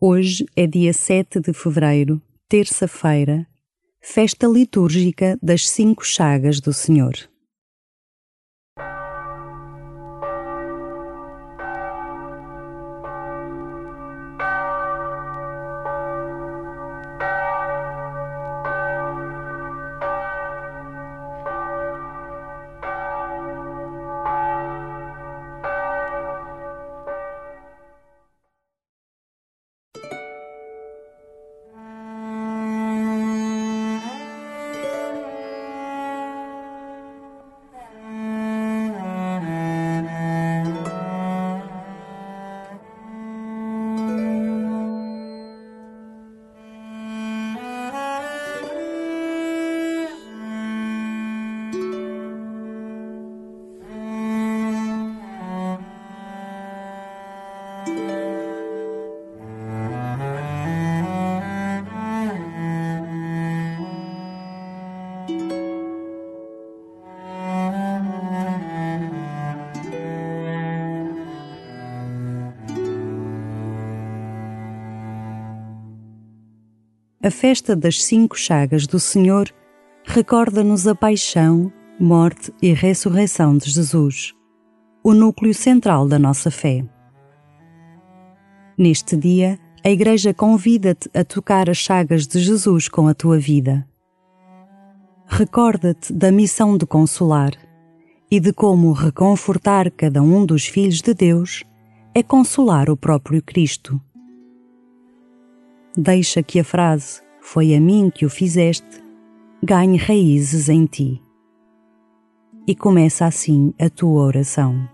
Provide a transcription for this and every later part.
Hoje é dia 7 de fevereiro, terça-feira, festa litúrgica das Cinco Chagas do Senhor. A festa das Cinco Chagas do Senhor recorda-nos a paixão, morte e ressurreição de Jesus, o núcleo central da nossa fé. Neste dia, a Igreja convida-te a tocar as chagas de Jesus com a tua vida. Recorda-te da missão de consolar e de como reconfortar cada um dos filhos de Deus é consolar o próprio Cristo deixa que a frase foi a mim que o fizeste ganhe raízes em ti. E começa assim a tua oração.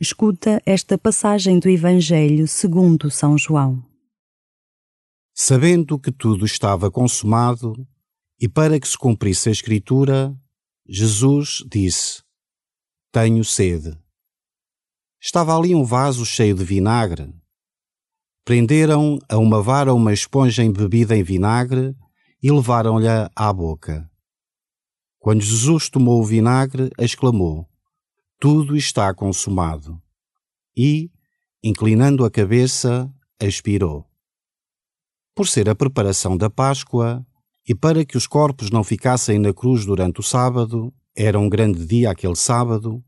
Escuta esta passagem do Evangelho segundo São João. Sabendo que tudo estava consumado e para que se cumprisse a Escritura, Jesus disse: Tenho sede. Estava ali um vaso cheio de vinagre. Prenderam a uma vara uma esponja embebida em vinagre e levaram-lhe à boca. Quando Jesus tomou o vinagre, exclamou: tudo está consumado. E, inclinando a cabeça, expirou. Por ser a preparação da Páscoa, e para que os corpos não ficassem na cruz durante o sábado, era um grande dia aquele sábado,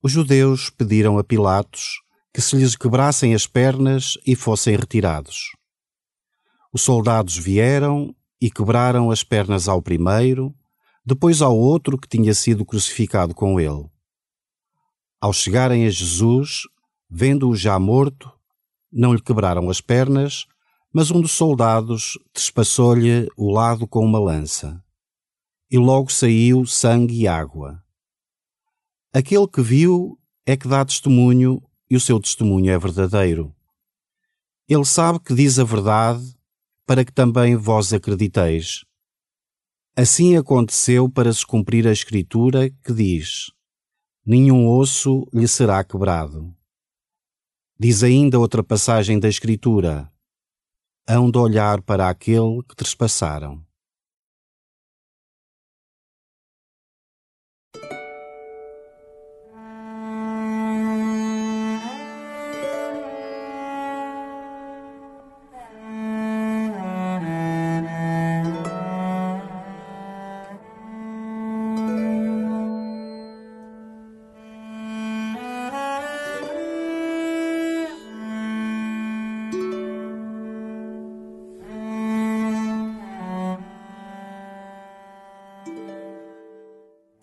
os judeus pediram a Pilatos que se lhes quebrassem as pernas e fossem retirados. Os soldados vieram e quebraram as pernas ao primeiro, depois ao outro que tinha sido crucificado com ele. Ao chegarem a Jesus, vendo-o já morto, não lhe quebraram as pernas, mas um dos soldados trespassou-lhe o lado com uma lança. E logo saiu sangue e água. Aquele que viu é que dá testemunho e o seu testemunho é verdadeiro. Ele sabe que diz a verdade para que também vós acrediteis. Assim aconteceu para se cumprir a Escritura que diz: nenhum osso lhe será quebrado. Diz ainda outra passagem da Escritura: hão de olhar para aquele que trespassaram.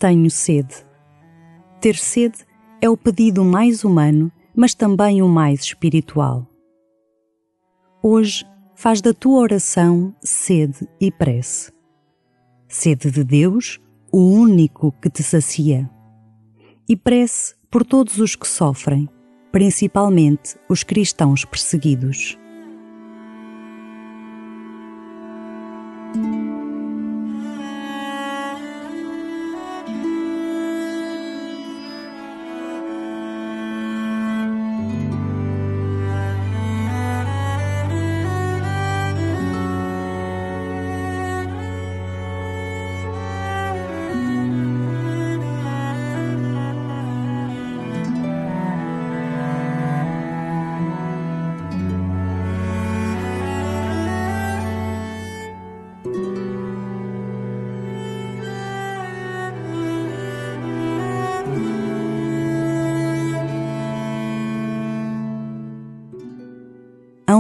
Tenho sede. Ter sede é o pedido mais humano, mas também o mais espiritual. Hoje, faz da tua oração sede e prece. Sede de Deus, o único que te sacia. E prece por todos os que sofrem, principalmente os cristãos perseguidos.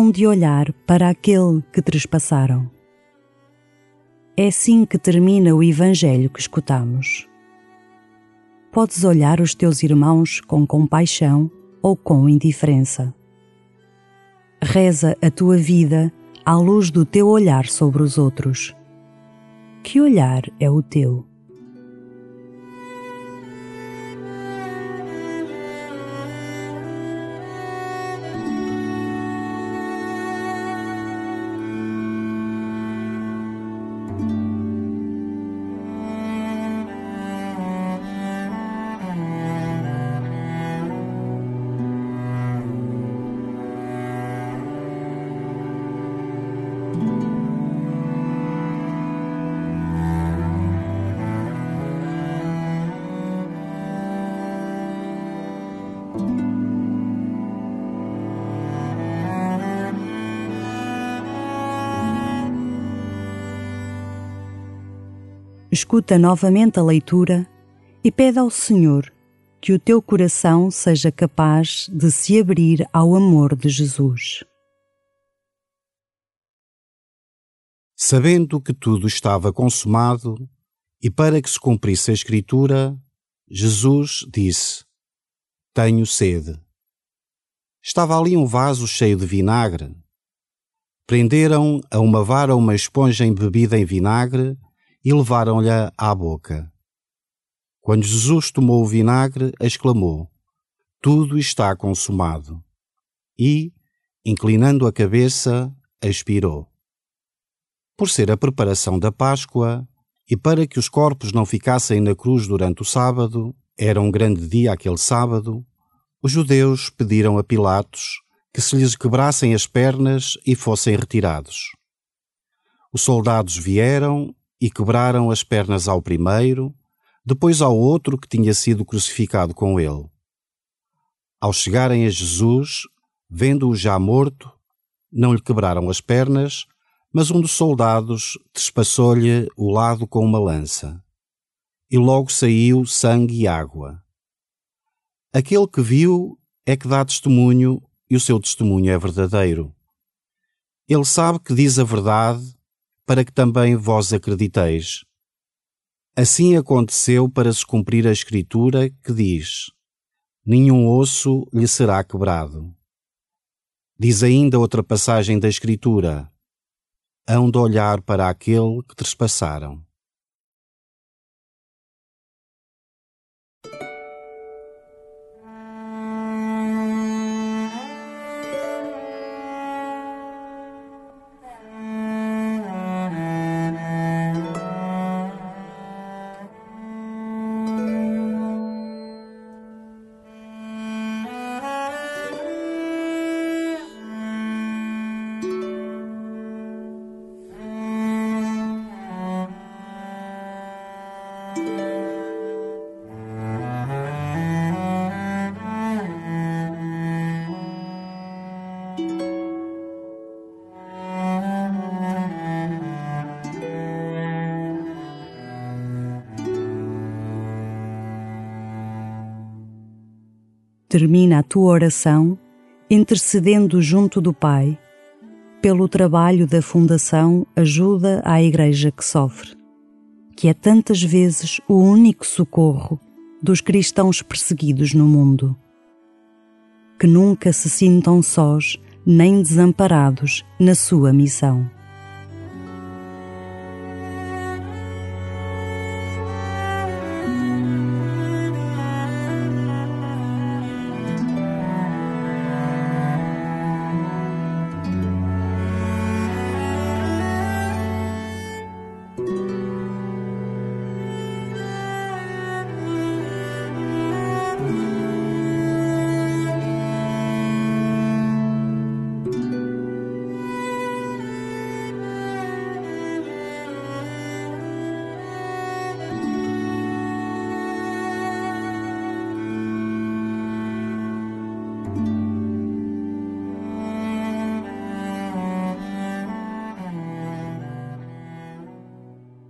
Hão de olhar para aquele que trespassaram. É assim que termina o Evangelho que escutamos. Podes olhar os teus irmãos com compaixão ou com indiferença. Reza a tua vida à luz do teu olhar sobre os outros. Que olhar é o teu? Escuta novamente a leitura e pede ao Senhor que o teu coração seja capaz de se abrir ao amor de Jesus. Sabendo que tudo estava consumado e para que se cumprisse a Escritura, Jesus disse: Tenho sede. Estava ali um vaso cheio de vinagre. Prenderam a uma vara uma esponja embebida em vinagre e levaram-lhe à boca. Quando Jesus tomou o vinagre, exclamou: Tudo está consumado. E, inclinando a cabeça, expirou. Por ser a preparação da Páscoa, e para que os corpos não ficassem na cruz durante o sábado, era um grande dia aquele sábado, os judeus pediram a Pilatos que se lhes quebrassem as pernas e fossem retirados. Os soldados vieram e quebraram as pernas ao primeiro, depois ao outro que tinha sido crucificado com ele. Ao chegarem a Jesus, vendo-o já morto, não lhe quebraram as pernas, mas um dos soldados despassou-lhe o lado com uma lança. E logo saiu sangue e água. Aquele que viu é que dá testemunho e o seu testemunho é verdadeiro. Ele sabe que diz a verdade para que também vós acrediteis. Assim aconteceu para se cumprir a Escritura que diz: Nenhum osso lhe será quebrado. Diz ainda outra passagem da Escritura: Hão de olhar para aquele que trespassaram. Termina a tua oração intercedendo junto do Pai pelo trabalho da Fundação Ajuda à Igreja que Sofre, que é tantas vezes o único socorro dos cristãos perseguidos no mundo. Que nunca se sintam sós nem desamparados na sua missão.